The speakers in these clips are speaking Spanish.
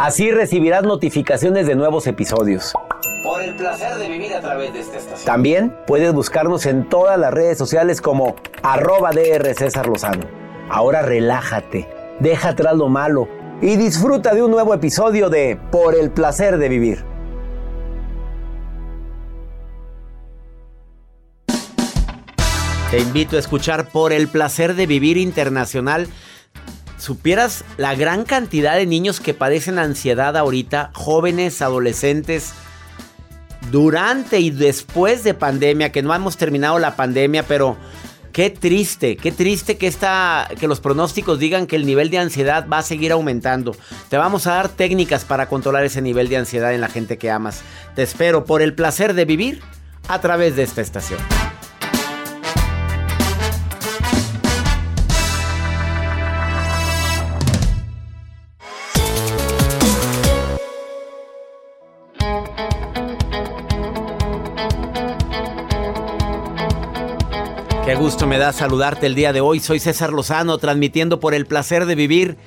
Así recibirás notificaciones de nuevos episodios. Por el placer de vivir a través de esta estación. También puedes buscarnos en todas las redes sociales como arroba DR César Lozano. Ahora relájate, deja atrás lo malo y disfruta de un nuevo episodio de Por el placer de vivir. Te invito a escuchar Por el placer de vivir internacional. Supieras la gran cantidad de niños que padecen ansiedad ahorita, jóvenes, adolescentes, durante y después de pandemia, que no hemos terminado la pandemia, pero qué triste, qué triste que, esta, que los pronósticos digan que el nivel de ansiedad va a seguir aumentando. Te vamos a dar técnicas para controlar ese nivel de ansiedad en la gente que amas. Te espero por el placer de vivir a través de esta estación. Gusto me da saludarte el día de hoy. Soy César Lozano, transmitiendo por el placer de vivir.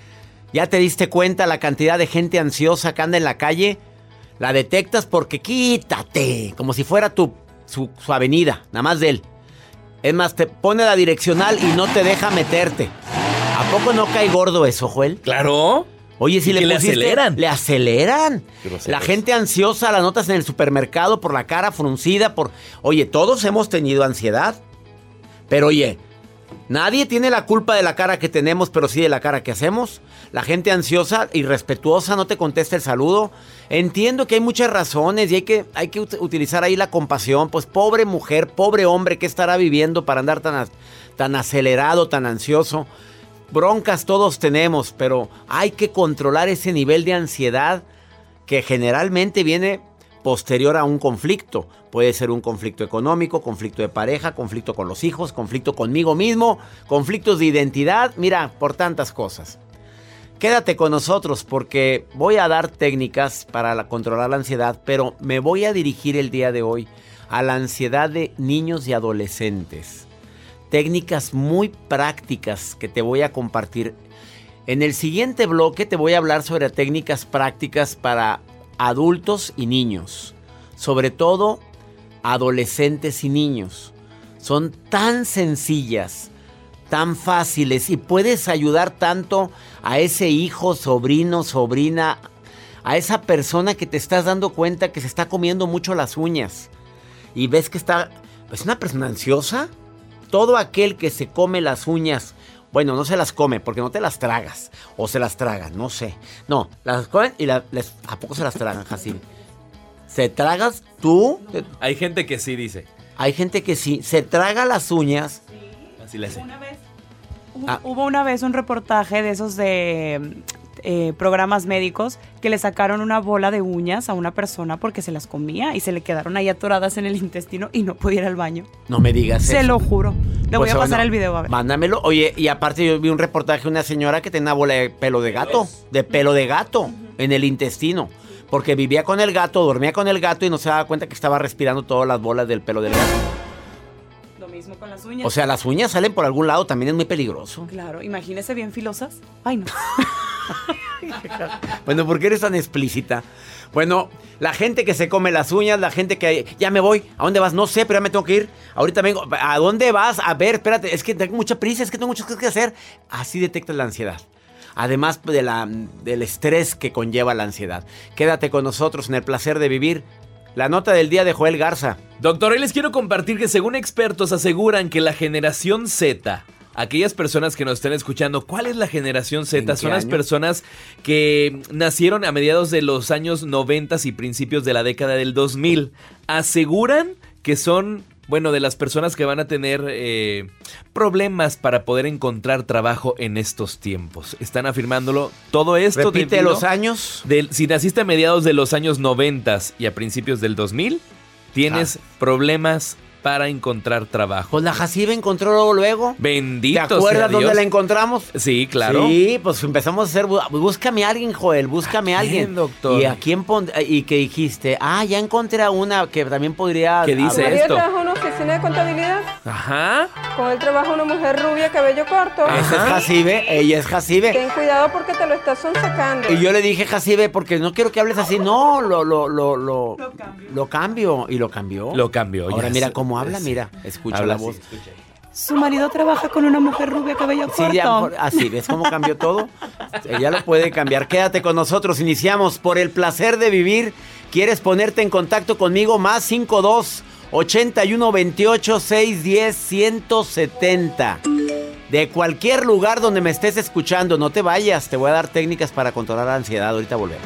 ¿Ya te diste cuenta la cantidad de gente ansiosa que anda en la calle? La detectas porque quítate, como si fuera tu, su, su avenida, nada más de él. Es más, te pone la direccional y no te deja meterte. ¿A poco no cae gordo eso, Joel? Claro. Oye, si ¿Y le le aceleran? Le aceleran. La gente ansiosa la notas en el supermercado por la cara fruncida, por... Oye, todos hemos tenido ansiedad. Pero oye, nadie tiene la culpa de la cara que tenemos, pero sí de la cara que hacemos. La gente ansiosa, irrespetuosa, no te contesta el saludo. Entiendo que hay muchas razones y hay que, hay que ut- utilizar ahí la compasión. Pues pobre mujer, pobre hombre, ¿qué estará viviendo para andar tan, tan acelerado, tan ansioso? Broncas todos tenemos, pero hay que controlar ese nivel de ansiedad que generalmente viene posterior a un conflicto. Puede ser un conflicto económico, conflicto de pareja, conflicto con los hijos, conflicto conmigo mismo, conflictos de identidad, mira, por tantas cosas. Quédate con nosotros porque voy a dar técnicas para la- controlar la ansiedad, pero me voy a dirigir el día de hoy a la ansiedad de niños y adolescentes. Técnicas muy prácticas que te voy a compartir. En el siguiente bloque te voy a hablar sobre técnicas prácticas para adultos y niños. Sobre todo adolescentes y niños. Son tan sencillas, tan fáciles y puedes ayudar tanto a ese hijo, sobrino, sobrina, a esa persona que te estás dando cuenta que se está comiendo mucho las uñas y ves que está, es una persona ansiosa. Todo aquel que se come las uñas, bueno, no se las come porque no te las tragas o se las tragan, no sé. No, las comen y la- les- ¿a poco se las tragan, Jacín? ¿Se tragas tú? Hay gente que sí dice. Hay gente que sí, se traga las uñas Así le hace. Una vez, Ah. Hubo una vez un reportaje de esos de eh, programas médicos que le sacaron una bola de uñas a una persona porque se las comía y se le quedaron ahí atoradas en el intestino y no podía ir al baño. No me digas Se eso. lo juro. Le voy Pues, a pasar bueno, el video, a ver. Mándamelo. Oye, y aparte yo vi un reportaje de una señora que tenía una bola de pelo de gato. De pelo de gato en el intestino. Porque vivía con el gato, dormía con el gato y no se daba cuenta que estaba respirando todas las bolas del pelo del gato. Lo mismo con las uñas. O sea, las uñas salen por algún lado, también es muy peligroso. Claro, imagínese bien filosas. Ay, no. Bueno, ¿por qué eres tan explícita? Bueno, la gente que se come las uñas, la gente que ya me voy, ¿a dónde vas? No sé, pero ya me tengo que ir. Ahorita vengo, ¿a dónde vas? A ver, espérate, es que tengo mucha prisa, es que tengo muchas cosas que hacer. Así detectas la ansiedad. Además de la, del estrés que conlleva la ansiedad. Quédate con nosotros en el placer de vivir. La nota del día de Joel Garza. Doctor, hoy les quiero compartir que según expertos aseguran que la generación Z, aquellas personas que nos estén escuchando, ¿cuál es la generación ¿En Z? Son las año? personas que nacieron a mediados de los años 90 y principios de la década del 2000. Aseguran que son, bueno, de las personas que van a tener eh, problemas para poder encontrar trabajo en estos tiempos. Están afirmándolo. Todo esto Repite debido- los años. del- si naciste a mediados de los años 90 y a principios del 2000, tienes problemas para encontrar trabajo. Pues la Jacibe encontró luego, luego. Bendito ¿Te acuerdas sea dónde la encontramos? Sí, claro. Sí, pues empezamos a hacer. Búscame a alguien, Joel, búscame a, ¿A quién, alguien. doctor? ¿Y a quién pon- Y que dijiste, ah, ya encontré a una que también podría. ¿Qué dice? María esto? trabaja en una oficina de contabilidad. Ajá. Con él trabaja una mujer rubia, cabello corto. Esa es Jacibe, ella es Jacibe. Ten cuidado porque te lo estás sacando. Y yo le dije, Jacibe, porque no quiero que hables así. No, lo, lo, lo, lo, lo cambio. Y lo cambió. Lo cambió. Ahora mira sé. Cómo habla, Sí. mira. Escucha Habla la así, voz. escucha. Su marido trabaja con una mujer rubia, cabello Sí, corto. ya, así, ¿ves cómo cambió todo? Ella lo puede cambiar. Quédate con nosotros. Iniciamos por el placer de vivir. ¿Quieres ponerte en contacto conmigo? Más 52 81 28 610 170. De cualquier lugar donde me estés escuchando, no te vayas. Te voy a dar técnicas para controlar la ansiedad. Ahorita volvemos.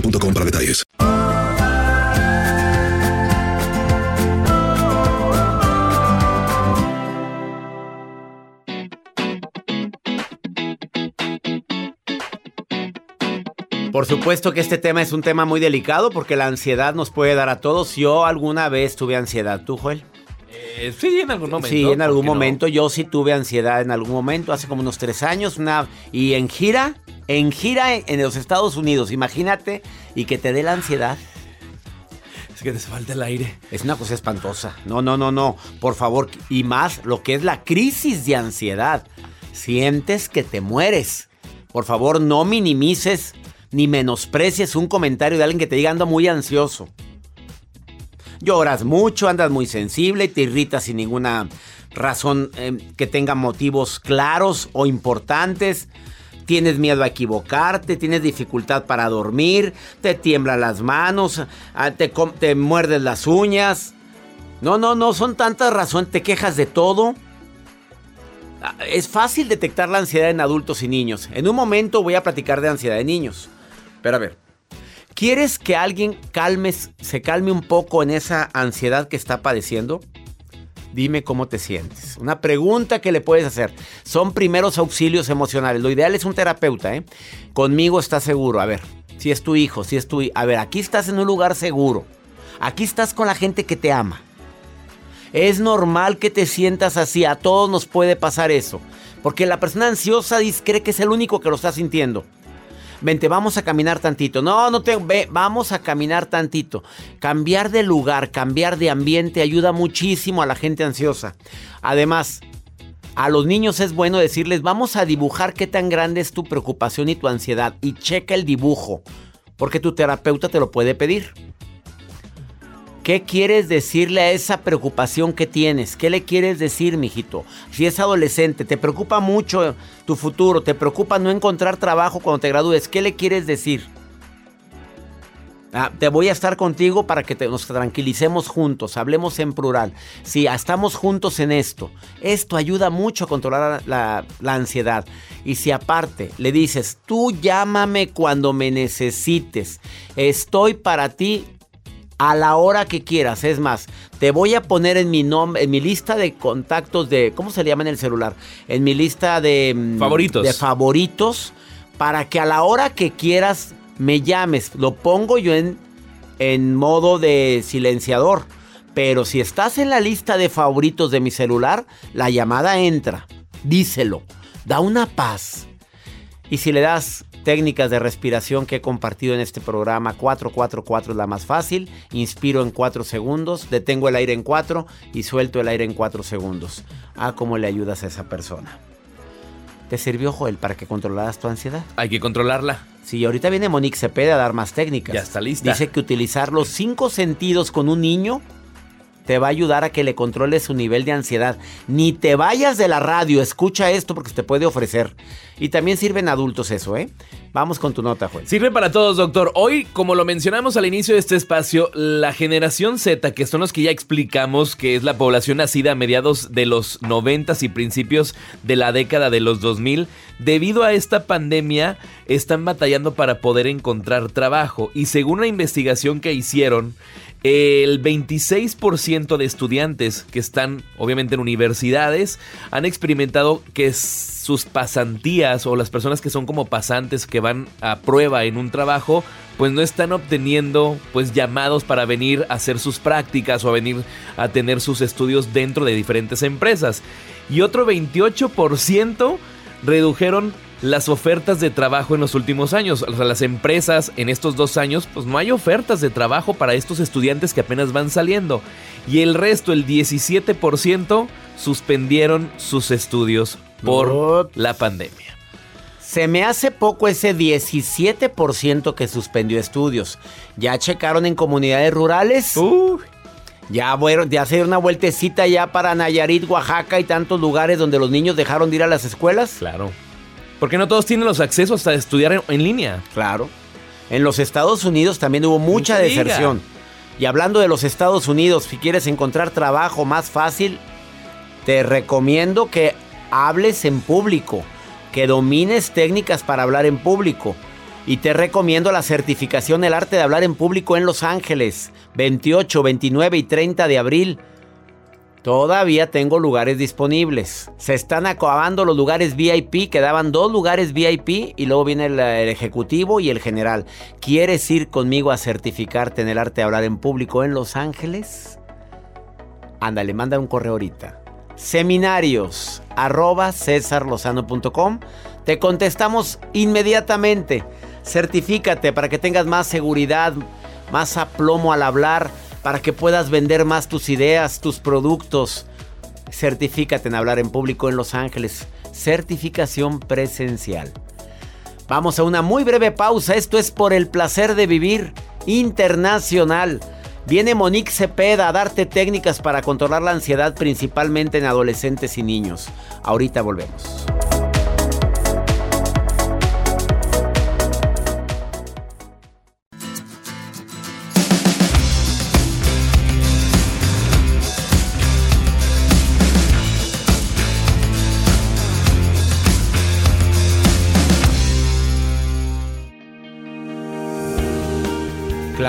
para detalles. Por supuesto que este tema es un tema muy delicado porque la ansiedad nos puede dar a todos. Yo alguna vez tuve ansiedad. ¿Tú, Joel? Eh, sí, en algún momento. Sí, en ¿por algún no? momento. Yo sí tuve ansiedad en algún momento, hace como unos tres años. Una, y en gira, en gira en, en los Estados Unidos, imagínate, y que te dé la ansiedad. Es que te falta el aire. Es una cosa espantosa. No, no, no, no. Por favor, y más lo que es la crisis de ansiedad. Sientes que te mueres. Por favor, no minimices ni menosprecies un comentario de alguien que te diga ando muy ansioso. Lloras mucho, andas muy sensible y te irritas sin ninguna razón eh, que tenga motivos claros o importantes. tienes miedo a equivocarte, tienes dificultad para dormir, te tiemblan las manos, ah, te, te muerdes las uñas. No, no, no, son tantas razones, te quejas de todo. Ah, Es fácil detectar la ansiedad en adultos y niños. En un momento voy a platicar de ansiedad de niños. Pero a ver, ¿quieres que alguien calmes, se calme un poco en esa ansiedad que está padeciendo? Dime cómo te sientes. Una pregunta que le puedes hacer. Son primeros auxilios emocionales. Lo ideal es un terapeuta, ¿eh? Conmigo estás seguro. A ver, si es tu hijo, si es tu... A ver, aquí estás en un lugar seguro. Aquí estás con la gente que te ama. Es normal que te sientas así. A todos nos puede pasar eso. Porque la persona ansiosa cree que es el único que lo está sintiendo. Vente, vamos a caminar tantito. No, no te. Ve, vamos a caminar tantito. Cambiar de lugar, cambiar de ambiente ayuda muchísimo a la gente ansiosa. Además, a los niños es bueno decirles: Vamos a dibujar qué tan grande es tu preocupación y tu ansiedad. Y checa el dibujo. Porque tu terapeuta te lo puede pedir. ¿Qué quieres decirle a esa preocupación que tienes? ¿Qué le quieres decir, mijito? Si es adolescente, te preocupa mucho tu futuro, te preocupa no encontrar trabajo cuando te gradúes, ¿qué le quieres decir? Ah, te voy a estar contigo para que te- nos tranquilicemos juntos, hablemos en plural. Si estamos juntos en esto, esto ayuda mucho a controlar la, la ansiedad. Y si aparte le dices, tú llámame cuando me necesites, estoy para ti a la hora que quieras. Es más, te voy a poner en mi nombre, en mi lista de contactos de, ¿cómo se le llama en el celular? En mi lista de mm, Favoritos. De favoritos para que a la hora que quieras me llames. Lo pongo yo en, en modo de silenciador. Pero si estás en la lista de favoritos de mi celular, la llamada entra. Díselo. Da una paz. Y si le das técnicas de respiración que he compartido en este programa, 444 es la más fácil. Inspiro en 4 segundos, detengo el aire en 4 y suelto el aire en 4 segundos. Ah, cómo le ayudas a esa persona. ¿Te sirvió, Joel, para que controlaras tu ansiedad? Hay que controlarla. Sí, ahorita viene Monique Cepeda a dar más técnicas. Ya está lista. Dice que utilizar los cinco sentidos con un niño te va a ayudar a que le controles su nivel de ansiedad. Ni te vayas de la radio, escucha esto porque te puede ofrecer. Y también sirven adultos eso, ¿eh? Vamos con tu nota, Joel. Sirve para todos, doctor. Hoy, como lo mencionamos al inicio de este espacio, la generación Z, que son los que ya explicamos que es la población nacida a mediados de los 90 y principios de la década de los 2000, debido a esta pandemia, están batallando para poder encontrar trabajo. Y según una investigación que hicieron, el 26% de estudiantes que están obviamente en universidades han experimentado que sus pasantías o las personas que son como pasantes que van a prueba en un trabajo pues no están obteniendo pues llamados para venir a hacer sus prácticas o a venir a tener sus estudios dentro de diferentes empresas. Y otro 28% redujeron las ofertas de trabajo en los últimos años. O sea, las empresas en estos dos años, pues no hay ofertas de trabajo para estos estudiantes que apenas van saliendo. Y el resto, el 17%, suspendieron sus estudios por la pandemia. Se me hace poco ese 17% que suspendió estudios. ¿Ya checaron en comunidades rurales? Ya, bueno, ya se dieron una vueltecita ya para Nayarit, Oaxaca y tantos lugares donde los niños dejaron de ir a las escuelas. Claro. Porque no todos tienen los accesos a estudiar en, en línea. Claro. En los Estados Unidos también hubo mucha diga. deserción. Y hablando de los Estados Unidos, si quieres encontrar trabajo más fácil, te recomiendo que hables en público, que domines técnicas para hablar en público. Y te recomiendo la certificación El arte de hablar en público en Los Ángeles, 28, 29 y 30 de abril. Todavía tengo lugares disponibles. Se están acabando los lugares VIP. Quedaban dos lugares VIP y luego viene el, ejecutivo y el general. ¿Quieres ir conmigo a certificarte en el arte de hablar en público en Los Ángeles? Ándale, manda un correo ahorita. Seminarios arroba. Te contestamos inmediatamente. Certifícate para que tengas más seguridad, más aplomo al hablar, para que puedas vender más tus ideas, tus productos. Certifícate en hablar en público en Los Ángeles. Certificación presencial. Vamos a una muy breve pausa. Esto es por el placer de vivir internacional. Viene Monique Cepeda a darte técnicas para controlar la ansiedad principalmente en adolescentes y niños. Ahorita volvemos.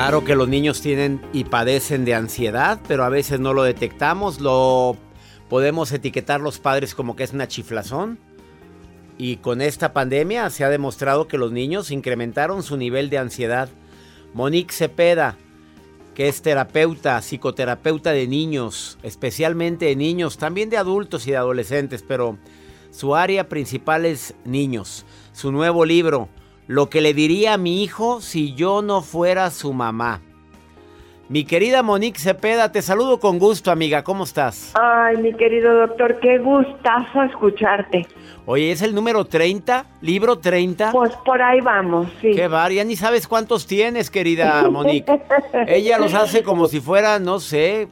Claro que los niños tienen y padecen de ansiedad, pero a veces no lo detectamos, lo podemos etiquetar los padres como que es una chiflazón. Y con esta pandemia se ha demostrado que los niños incrementaron su nivel de ansiedad. Monique Cepeda, que es terapeuta, psicoterapeuta de niños, especialmente de niños, también de adultos y de adolescentes, pero su área principal es niños. Su nuevo libro, Lo que le diría a mi hijo si yo no fuera su mamá. Mi querida Monique Cepeda, te saludo con gusto, amiga. ¿Cómo estás? Ay, mi querido doctor, qué gustazo escucharte. Oye, ¿es el número 30? ¿Libro 30? Pues por ahí vamos, sí. Qué bar, ya ni sabes cuántos tienes, querida Monique. Ella los hace como si fuera, no sé,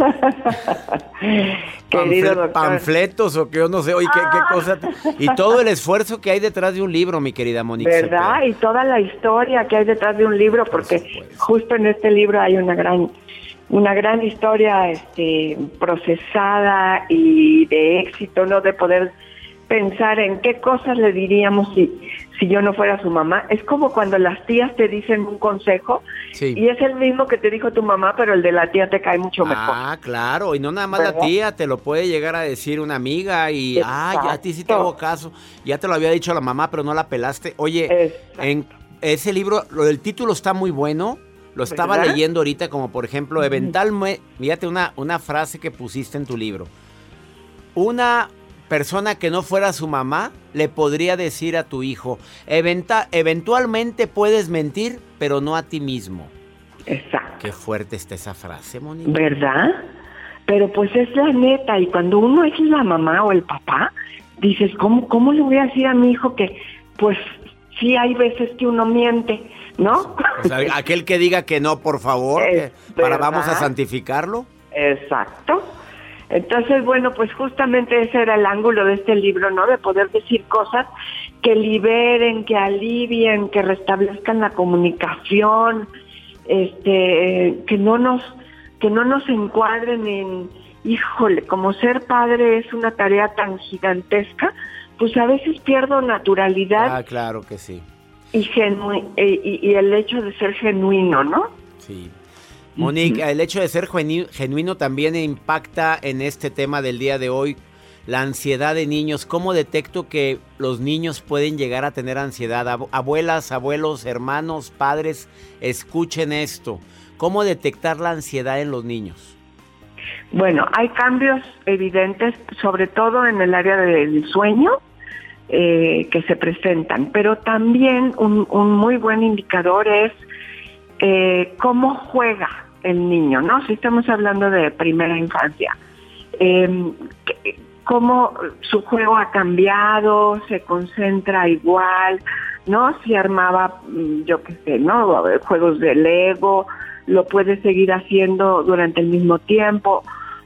Querido panfletos o que yo no sé, oye, qué, qué Ah. cosa. Y todo el esfuerzo que hay detrás de un libro, mi querida Monique. ¿Verdad? Cepeda. Y toda la historia que hay detrás de un libro, porque justo en este libro hay una gran una gran historia este, procesada y de éxito, ¿no? De poder pensar en qué cosas le diríamos si, si yo no fuera su mamá. Es como cuando las tías te dicen un consejo Sí. y es el mismo que te dijo tu mamá, pero el de la tía te cae mucho mejor. Ah, claro, y no nada más la ¿Verdad? tía, te lo puede llegar a decir una amiga y, ah, ya a ti sí te hago caso. Ya te lo había dicho la mamá, pero no la pelaste. Oye, en ese libro, lo del título está muy bueno. Lo estaba ¿Verdad? leyendo ahorita, como por ejemplo, eventualmente, fíjate una, una frase que pusiste en tu libro. Una persona que no fuera su mamá le podría decir a tu hijo, "Eventa- eventualmente puedes mentir, pero no a ti mismo. Exacto. Qué fuerte está esa frase, Mónica. ¿Verdad? Pero pues es la neta, y cuando uno es la mamá o el papá, dices, ¿cómo, cómo le voy a decir a mi hijo que, pues, sí hay veces que uno miente, ¿no? O sea, aquel que diga que no, por favor, para vamos a santificarlo. Exacto. Entonces, bueno, pues justamente ese era el ángulo de este libro, ¿no? De poder decir cosas que liberen, que alivien, que restablezcan la comunicación, este, que no nos, que no nos encuadren en, híjole, como ser padre es una tarea tan gigantesca, pues a veces pierdo naturalidad Ah, claro que sí. y, genu- e- y, y el hecho de ser genuino, ¿no? Sí. Monique, el hecho de ser genu- genuino también impacta en este tema del día de hoy, la ansiedad de niños. ¿Cómo detecto que los niños pueden llegar a tener ansiedad? Ab- Abuelas, abuelos, hermanos, padres, escuchen esto. ¿Cómo detectar la ansiedad en los niños? Bueno, hay cambios evidentes, sobre todo en el área del sueño, eh, que se presentan, pero también un, un muy buen indicador es eh, cómo juega el niño, ¿no? Si estamos hablando de primera infancia, que- cómo su juego ha cambiado, se concentra igual, ¿no? Si armaba, mm, yo qué sé, ¿no? Juegos de Lego, lo puede seguir haciendo durante el mismo tiempo,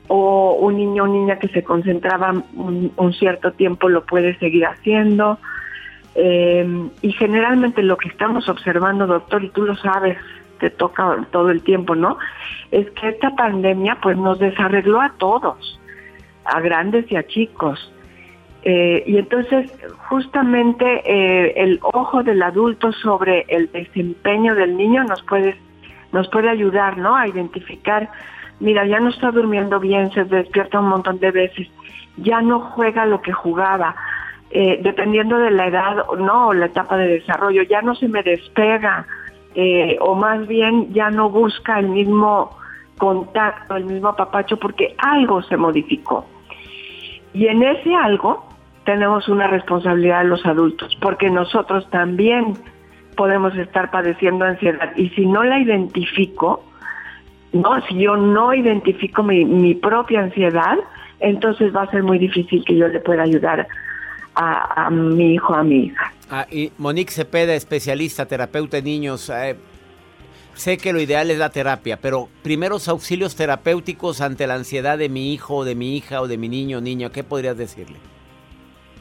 o un niño o niña que se concentraba un, un cierto tiempo lo puede seguir haciendo. Eh, y generalmente lo que estamos observando, doctor, y tú lo sabes, te toca todo el tiempo, ¿no? Es que esta pandemia pues nos desarregló a todos, a grandes y a chicos. Eh, y entonces justamente eh, el ojo del adulto sobre el desempeño del niño nos puede nos puede ayudar, ¿no? A identificar, mira, ya no está durmiendo bien, se despierta un montón de veces, ya no juega lo que jugaba, eh, dependiendo de la edad, no, o la etapa de desarrollo, ya no se me despega, eh, o más bien ya no busca el mismo contacto, el mismo apapacho, porque algo se modificó. Y en ese algo tenemos una responsabilidad de los adultos, porque nosotros también podemos estar padeciendo ansiedad. Y si no la identifico, no, si yo no identifico mi, mi propia ansiedad, entonces va a ser muy difícil que yo le pueda ayudar a, a mi hijo, a mi hija. Ah, y Monique Cepeda, especialista, terapeuta de niños. eh, sé que lo ideal es la terapia, pero primeros auxilios terapéuticos ante la ansiedad de mi hijo, o de mi hija o de mi niño o niña, ¿qué podrías decirle?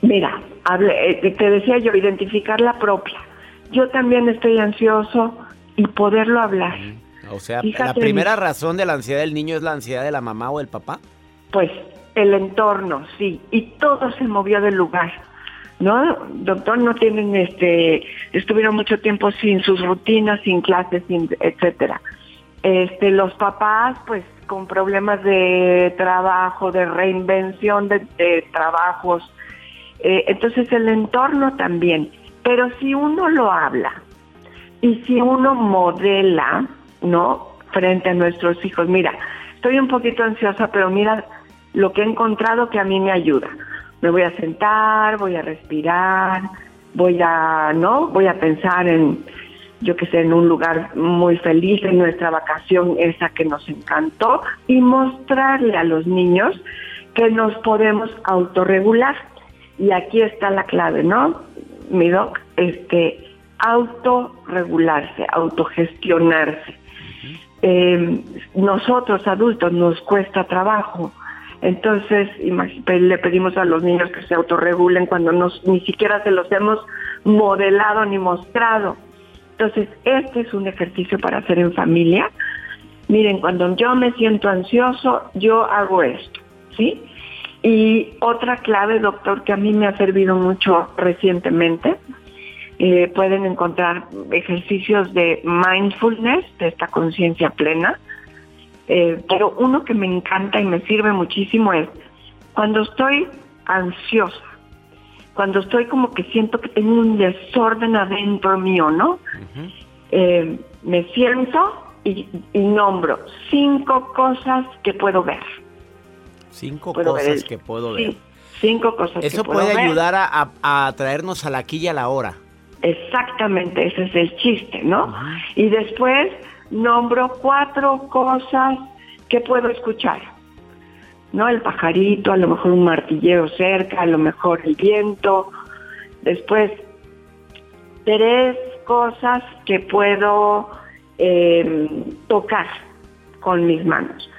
Mira, hable- eh, te decía yo, identificar la propia. Yo también estoy ansioso y poderlo hablar. O sea, Fíjate, la primera mi- razón de la ansiedad del niño es la ansiedad de la mamá o del papá. Pues el entorno, sí, y todo se movió del lugar, ¿no? Doctor, no tienen, este, estuvieron mucho tiempo sin sus rutinas, sin clases, sin, etcétera. Este, los papás, pues, con problemas de trabajo, de reinvención de, trabajos. Eh, entonces el entorno también. Pero si uno lo habla y si uno modela, ¿no? Frente a nuestros hijos, mira, estoy un poquito ansiosa, pero mira lo que he encontrado que a mí me ayuda. Me voy a sentar, voy a respirar, voy a, ¿no? Voy a pensar en, yo que sé, en un lugar muy feliz, en nuestra vacación esa que nos encantó, y mostrarle a los niños que nos podemos autorregular. Y aquí está la clave, ¿no? Mi doc, este, autorregularse, autogestionarse. Eh, nosotros adultos nos cuesta trabajo. Entonces, le pedimos a los niños que se autorregulen cuando nos, ni siquiera se los hemos modelado ni mostrado. Entonces, este es un ejercicio para hacer en familia. Miren, cuando yo me siento ansioso, yo hago esto, ¿sí? Y otra clave, doctor, que a mí me ha servido mucho recientemente, eh, pueden encontrar ejercicios de mindfulness, de esta conciencia plena, eh, pero uno que me encanta y me sirve muchísimo es cuando estoy ansiosa, cuando estoy como que siento que tengo un desorden adentro mío, ¿no? Eh, me siento y, nombro cinco cosas que puedo ver. Cinco cosas que puedo ver. cinco cosas Eso que puedo puede ayudar a, a, traernos a la y a la hora. Exactamente, ese es el chiste, ¿no? Y después nombro cuatro cosas que puedo escuchar. ¿No? El pajarito, a lo mejor un martilleo cerca, a lo mejor el viento. Después, tres cosas que puedo eh, tocar con mis manos,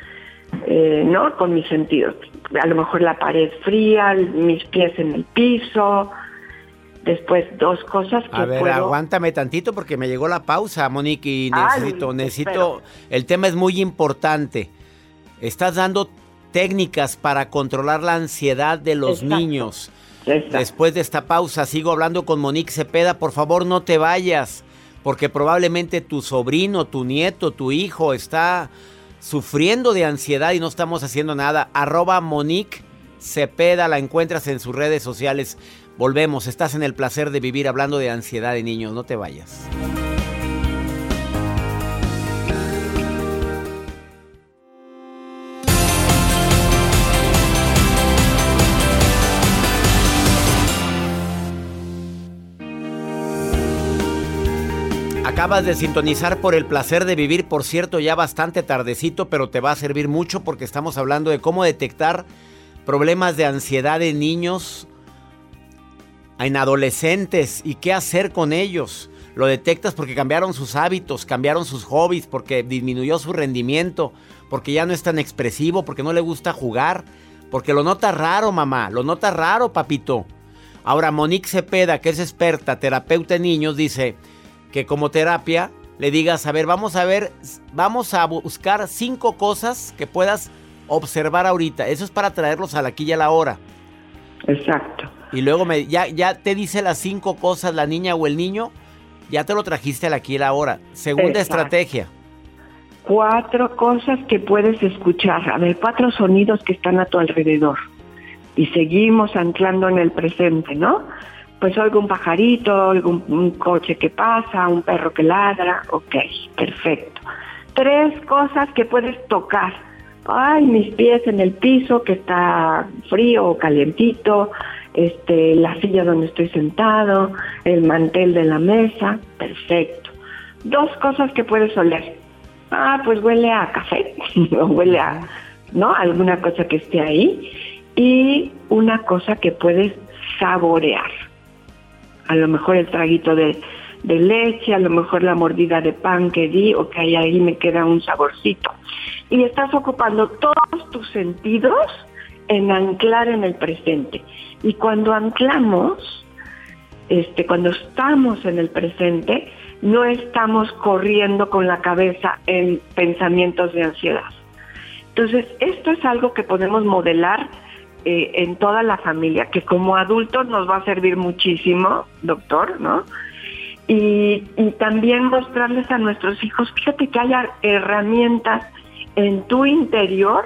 eh, ¿no? Con mis sentidos. A lo mejor la pared fría, mis pies en el piso, Después, dos cosas que A ver, aguántame tantito porque me llegó la pausa, Monique, y necesito, necesito... El tema es muy importante. Estás dando técnicas para controlar la ansiedad de los niños. Después de esta pausa, sigo hablando con Monique Cepeda. Por favor, no te vayas, porque probablemente tu sobrino, tu nieto, tu hijo está sufriendo de ansiedad y no estamos haciendo nada. Arroba Monique Cepeda, la encuentras en sus redes sociales. Volvemos, estás en el placer de vivir hablando de ansiedad de niños, no te vayas. Acabas de sintonizar por el placer de vivir, por cierto, ya bastante tardecito, pero te va a servir mucho porque estamos hablando de cómo detectar problemas de ansiedad en niños, en adolescentes y qué hacer con ellos. Lo detectas porque cambiaron sus hábitos, cambiaron sus hobbies, porque disminuyó su rendimiento, porque ya no es tan expresivo, porque no le gusta jugar, porque lo nota raro, mamá, lo nota raro, papito. Ahora, Monique Cepeda, que es experta, terapeuta de niños, dice que como terapia le digas, a ver, vamos a ver, vamos a buscar cinco cosas que puedas observar ahorita. Eso es para traerlos a la aquí y a la hora. Exacto. Y luego me, ya, ya te dice las cinco cosas la niña o el niño, ya te lo trajiste a aquí y la hora. Segunda estrategia. Cuatro cosas que puedes escuchar, a ver, cuatro sonidos que están a tu alrededor. Y seguimos anclando en el presente, ¿no? Pues oigo un pajarito, oigo un, un coche que pasa, un perro que ladra, ok, perfecto. Tres cosas que puedes tocar ay, mis pies en el piso que está frío o calientito, este, la silla donde estoy sentado, el mantel de la mesa, perfecto. Dos cosas que puedes oler. Ah, pues huele a café, o huele a, ¿no? Alguna cosa que esté ahí. Y una cosa que puedes saborear. A lo mejor el traguito de, leche, a lo mejor la mordida de pan que di, o que ahí me queda un saborcito y estás ocupando todos tus sentidos en anclar en el presente. Y cuando anclamos, este, cuando estamos en el presente, no estamos corriendo con la cabeza en pensamientos de ansiedad. Entonces, esto es algo que podemos modelar eh, en toda la familia, que como adultos nos va a servir muchísimo, doctor, ¿no? Y, y también mostrarles a nuestros hijos, fíjate que haya herramientas en tu interior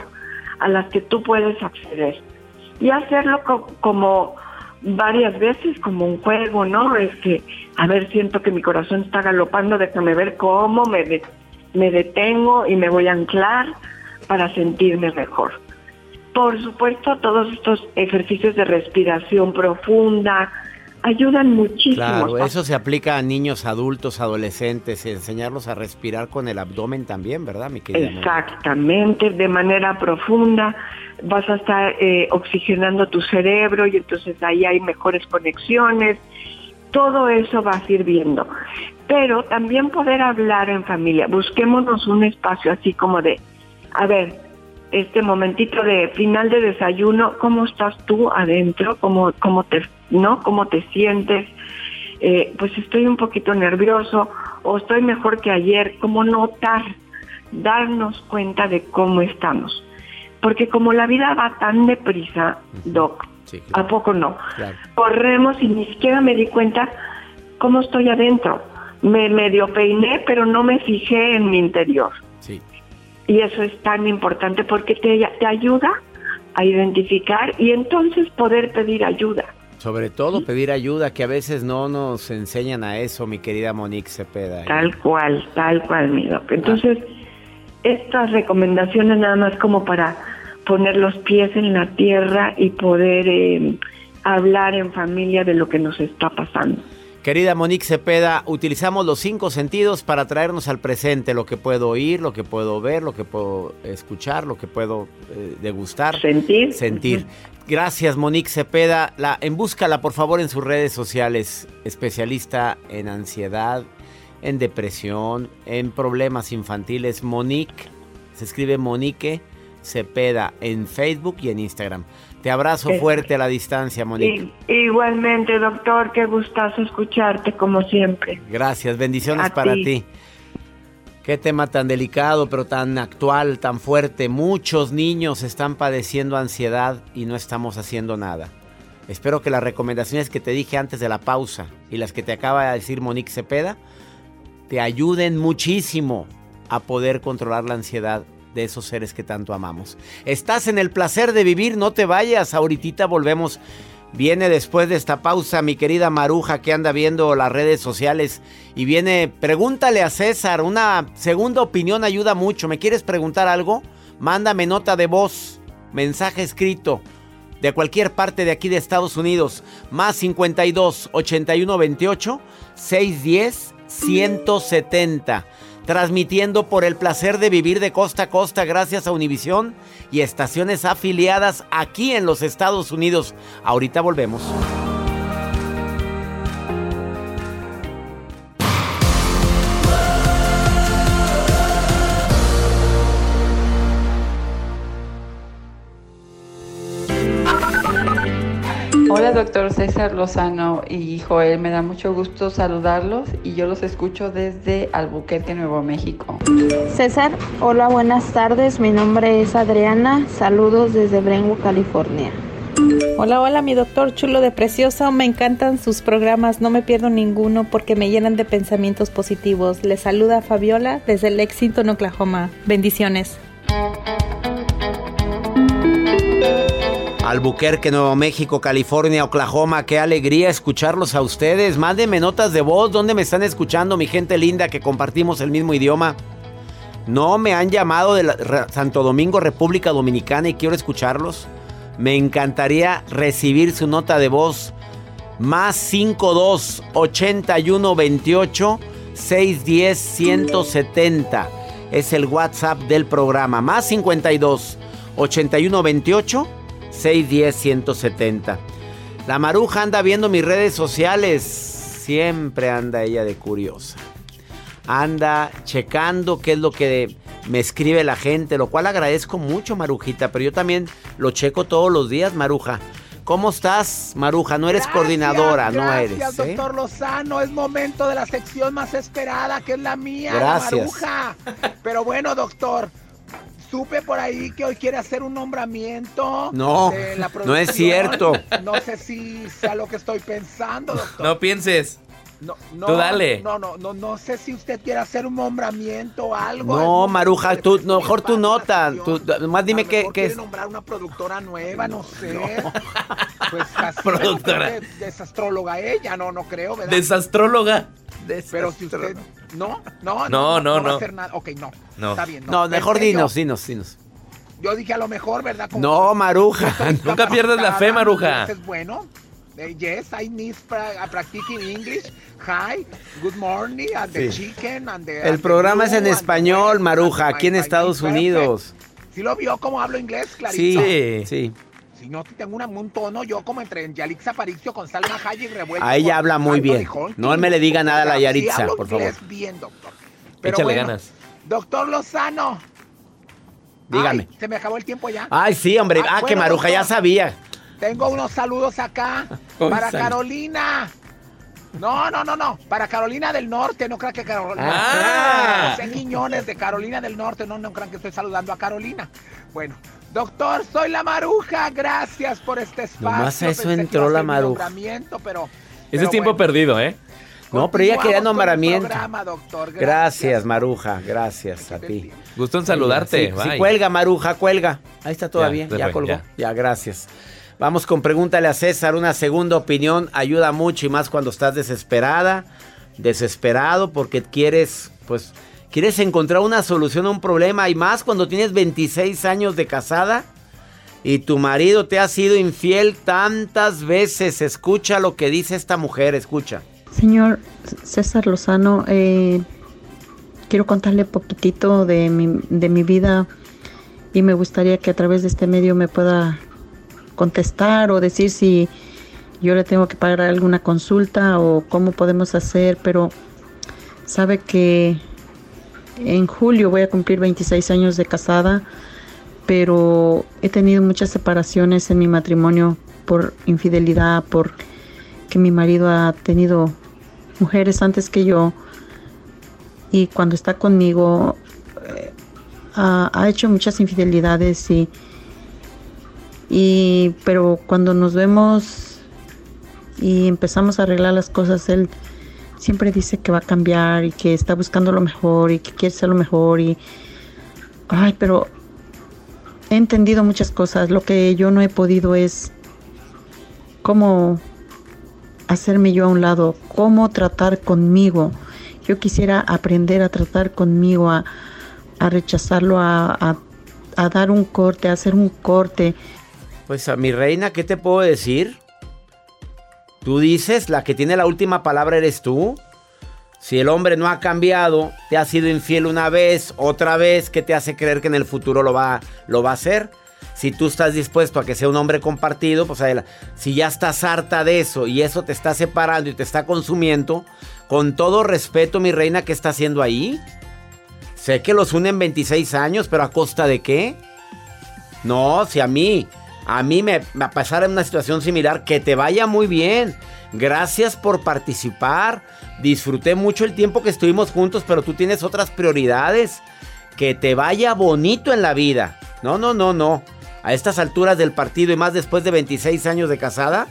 a las que tú puedes acceder. Y hacerlo co- como varias veces, como un juego, ¿no? Es que, a ver, siento que mi corazón está galopando, déjame ver cómo me, de- me detengo y me voy a anclar para sentirme mejor. Por supuesto, todos estos ejercicios de respiración profunda ayudan muchísimo. Claro, eso se aplica a niños, adultos, adolescentes, enseñarlos a respirar con el abdomen también, ¿verdad, mi querida? Exactamente, de manera profunda. Vas a estar eh, oxigenando tu cerebro y entonces ahí hay mejores conexiones. Todo eso va sirviendo. Pero también poder hablar en familia. Busquémonos un espacio así como de, a ver, este momentito de final de desayuno, ¿cómo estás tú adentro? ¿Cómo, cómo te, no? ¿Cómo te sientes? Eh, pues estoy un poquito nervioso o estoy mejor que ayer. ¿Cómo notar? Darnos cuenta de cómo estamos. Porque como la vida va tan deprisa, Doc, Sí, ¿a poco no? claro. Corremos y ni siquiera me di cuenta cómo estoy adentro. Me medio peiné, pero no me fijé en mi interior. Sí. Y eso es tan importante porque te, te ayuda a identificar y entonces poder pedir ayuda. Sobre todo pedir ayuda, que a veces no nos enseñan a eso, mi querida Monique Cepeda. ¿eh? Tal cual, tal cual, mi doc. Entonces, estas recomendaciones nada más como para poner los pies en la tierra y poder eh, hablar en familia de lo que nos está pasando. Querida Monique Cepeda, utilizamos los cinco sentidos para traernos al presente, lo que puedo oír, lo que puedo ver, lo que puedo escuchar, lo que puedo eh, degustar. Sentir. Sentir. Gracias, Monique Cepeda. La, en búscala, por favor, en sus redes sociales. Especialista en ansiedad, en depresión, en problemas infantiles. Monique, se escribe Monique Cepeda en Facebook y en Instagram. Te abrazo Eh, fuerte a la distancia, Monique. Igualmente, doctor, qué gustazo escucharte como siempre. Gracias, bendiciones A para ti. ti. Qué tema tan delicado, pero tan actual, tan fuerte. Muchos niños están padeciendo ansiedad y no estamos haciendo nada. Espero que las recomendaciones que te dije antes de la pausa y las que te acaba de decir Monique Cepeda te ayuden muchísimo a poder controlar la ansiedad de esos seres que tanto amamos. Estás en el placer de vivir, no te vayas. Ahorita volvemos. Viene después de esta pausa mi querida Maruja que anda viendo las redes sociales y viene, pregúntale a César, una segunda opinión ayuda mucho. ¿Me quieres preguntar algo? Mándame nota de voz, mensaje escrito de cualquier parte de aquí de Estados Unidos. Más 52 81 28 610 170. Transmitiendo por el placer de vivir de costa a costa gracias a Univisión y estaciones afiliadas aquí en los Estados Unidos. Ahorita volvemos. Doctor César Lozano y Joel. Me da mucho gusto saludarlos y yo los escucho desde Albuquerque, Nuevo México. César, hola, buenas tardes. Mi nombre es Adriana. Saludos desde Brentwood, California. Hola, hola, mi doctor chulo de precioso. Me encantan sus programas, no me pierdo ninguno porque me llenan de pensamientos positivos. Les saluda Fabiola desde Lexington, Oklahoma. Bendiciones. Albuquerque, Nuevo México, California, Oklahoma. Qué alegría escucharlos a ustedes. Mándenme notas de voz. ¿Dónde me están escuchando, mi gente linda que compartimos el mismo idioma? No me han llamado de Santo Domingo, República Dominicana y quiero escucharlos. Me encantaría recibir su nota de voz. Más 52 81 28 610 170. Es el WhatsApp del programa. Más 52 81 28 610 170. La maruja anda viendo mis redes sociales. Siempre anda ella de curiosa. Anda checando qué es lo que me escribe la gente, lo cual agradezco mucho, Marujita, pero yo también lo checo todos los días, Maruja. ¿Cómo estás, Maruja? No eres coordinadora, no eres. Gracias, ¿eh? doctor Lozano. Es momento de la sección más esperada, que es la mía, Gracias. la maruja. Pero bueno, doctor, supe por ahí que hoy quiere hacer un nombramiento. No, de la no es cierto. No sé si sea lo que estoy pensando, doctor. No pienses. No, no, Tú dale. No, no, no, no sé si usted quiere hacer un nombramiento o algo. No, Maruja, tú, no, mejor tú nota. Tú, nomás dime qué, qué es. nombrar una productora nueva, no sé. Pues casi Productora. de- desastróloga ella, no, no creo, ¿verdad? Desastróloga. Pero si usted no, no, No, no, a no. hacer nada. Ok, no. No. Está bien. No, mejor dinos, dinos, dinos. Yo dije a lo mejor, ¿verdad? Como No, Maruja. Nunca pierdas la fe, Maruja. Es bueno. Eh, yes, I need pra practicing English. Hi, good morning, and the Sí. chicken, and the... El and programa the es en español, Maruja, aquí en Estados perfect. Unidos. ¿Sí lo vio cómo hablo inglés, clarito? Sí, sí. Si no, tengo una- un tono yo como entre Yalitza Aparicio con Salma Hayek revuelto. A ella habla muy bien. No me le diga nada a la Sí Yaritza, hablo por favor. inglés bien, doctor. Pero Échale bueno, ganas. Doctor Lozano. Dígame. Ay, se me acabó el tiempo ya. Ay, sí, hombre. Ah, Ah, que bueno, Maruja ya doctor. sabía. Tengo unos saludos acá para. Carolina. No, no, no, no. Para Carolina del Norte, no crean que Carolina. Ah. José Quiñones de Carolina del Norte, no, no crean que estoy saludando a Carolina. Bueno, doctor, soy la Maruja. Gracias por este espacio. Nomás eso Pensé entró la Maruja. pero. Ese es tiempo bueno. perdido, ¿eh? No, pero ella quería nombramiento. programa, doctor. Gracias, Maruja. Gracias a ti. Gusto en saludarte. Sí, cuelga, Maruja, cuelga. Ahí está todavía. Ya, Ya, se fue, colgó. ya. Ya. gracias. Vamos con pregúntale a César. Una segunda opinión ayuda mucho y más cuando estás desesperada, desesperado porque quieres, pues, quieres encontrar una solución a un problema y más cuando tienes 26 años de casada y tu marido te ha sido infiel tantas veces. Escucha lo que dice esta mujer, escucha. Señor César Lozano, eh, quiero contarle poquitito de mi, de mi vida y me gustaría que a través de este medio me pueda contestar o decir si yo le tengo que pagar alguna consulta o cómo podemos hacer, pero sabe que en julio voy a cumplir 26 años de casada, pero he tenido muchas separaciones en mi matrimonio por infidelidad, por que mi marido ha tenido mujeres antes que yo y cuando está conmigo eh, ha, ha hecho muchas infidelidades y, y pero cuando nos vemos y empezamos a arreglar las cosas él siempre dice que va a cambiar y que está buscando lo mejor y que quiere ser lo mejor y ay pero he entendido muchas cosas lo que yo no he podido es cómo hacerme yo a un lado, cómo tratar conmigo. Yo quisiera aprender a tratar conmigo, a, a rechazarlo, a, a- a dar un corte, a hacer un corte. Pues a mi reina, ¿qué te puedo decir? Tú dices, la que tiene la última palabra eres tú. Si el hombre no ha cambiado, te ha sido infiel una vez, otra vez, ¿qué te hace creer que en el futuro lo va, lo va a hacer? Si tú estás dispuesto a que sea un hombre compartido, pues si ya estás harta de eso y eso te está separando y te está consumiendo, con todo respeto, mi reina, ¿qué está haciendo ahí? Sé que los unen 26 años, pero ¿a costa de qué? No, si a mí, a mí me, me pasara una situación similar, que te vaya muy bien. Gracias por participar. Disfruté mucho el tiempo que estuvimos juntos, pero tú tienes otras prioridades. Que te vaya bonito en la vida. No, no, no, no. A estas alturas del partido y más después de 26 años de casada,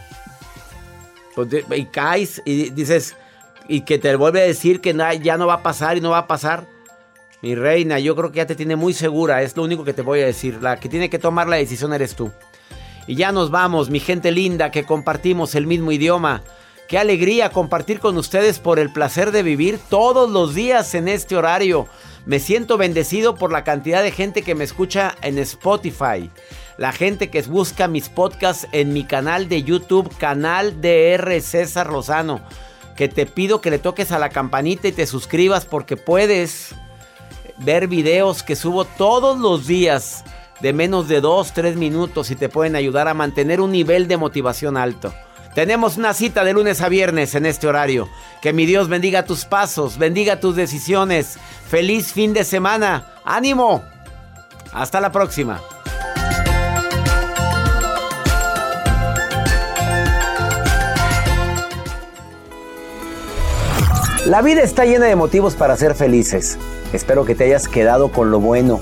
pues y caes y dices, y que te vuelve a decir que ya no va a pasar y no va a pasar. Mi reina, yo creo que ya te tiene muy segura, es lo único que te voy a decir. La que tiene que tomar la decisión eres tú. Y ya nos vamos, mi gente linda, que compartimos el mismo idioma. Qué alegría compartir con ustedes por el placer de vivir todos los días en este horario. Me siento bendecido por la cantidad de gente que me escucha en Spotify. La gente que busca mis podcasts en mi canal de YouTube, canal DR César Lozano. Que te pido que le toques a la campanita y te suscribas porque puedes ver videos que subo todos los días de menos de 2, 3 minutos y te pueden ayudar a mantener un nivel de motivación alto. Tenemos una cita de lunes a viernes en este horario. Que mi Dios bendiga tus pasos, bendiga tus decisiones. Feliz fin de semana. ¡Ánimo! Hasta la próxima. La vida está llena de motivos para ser felices. Espero que te hayas quedado con lo bueno.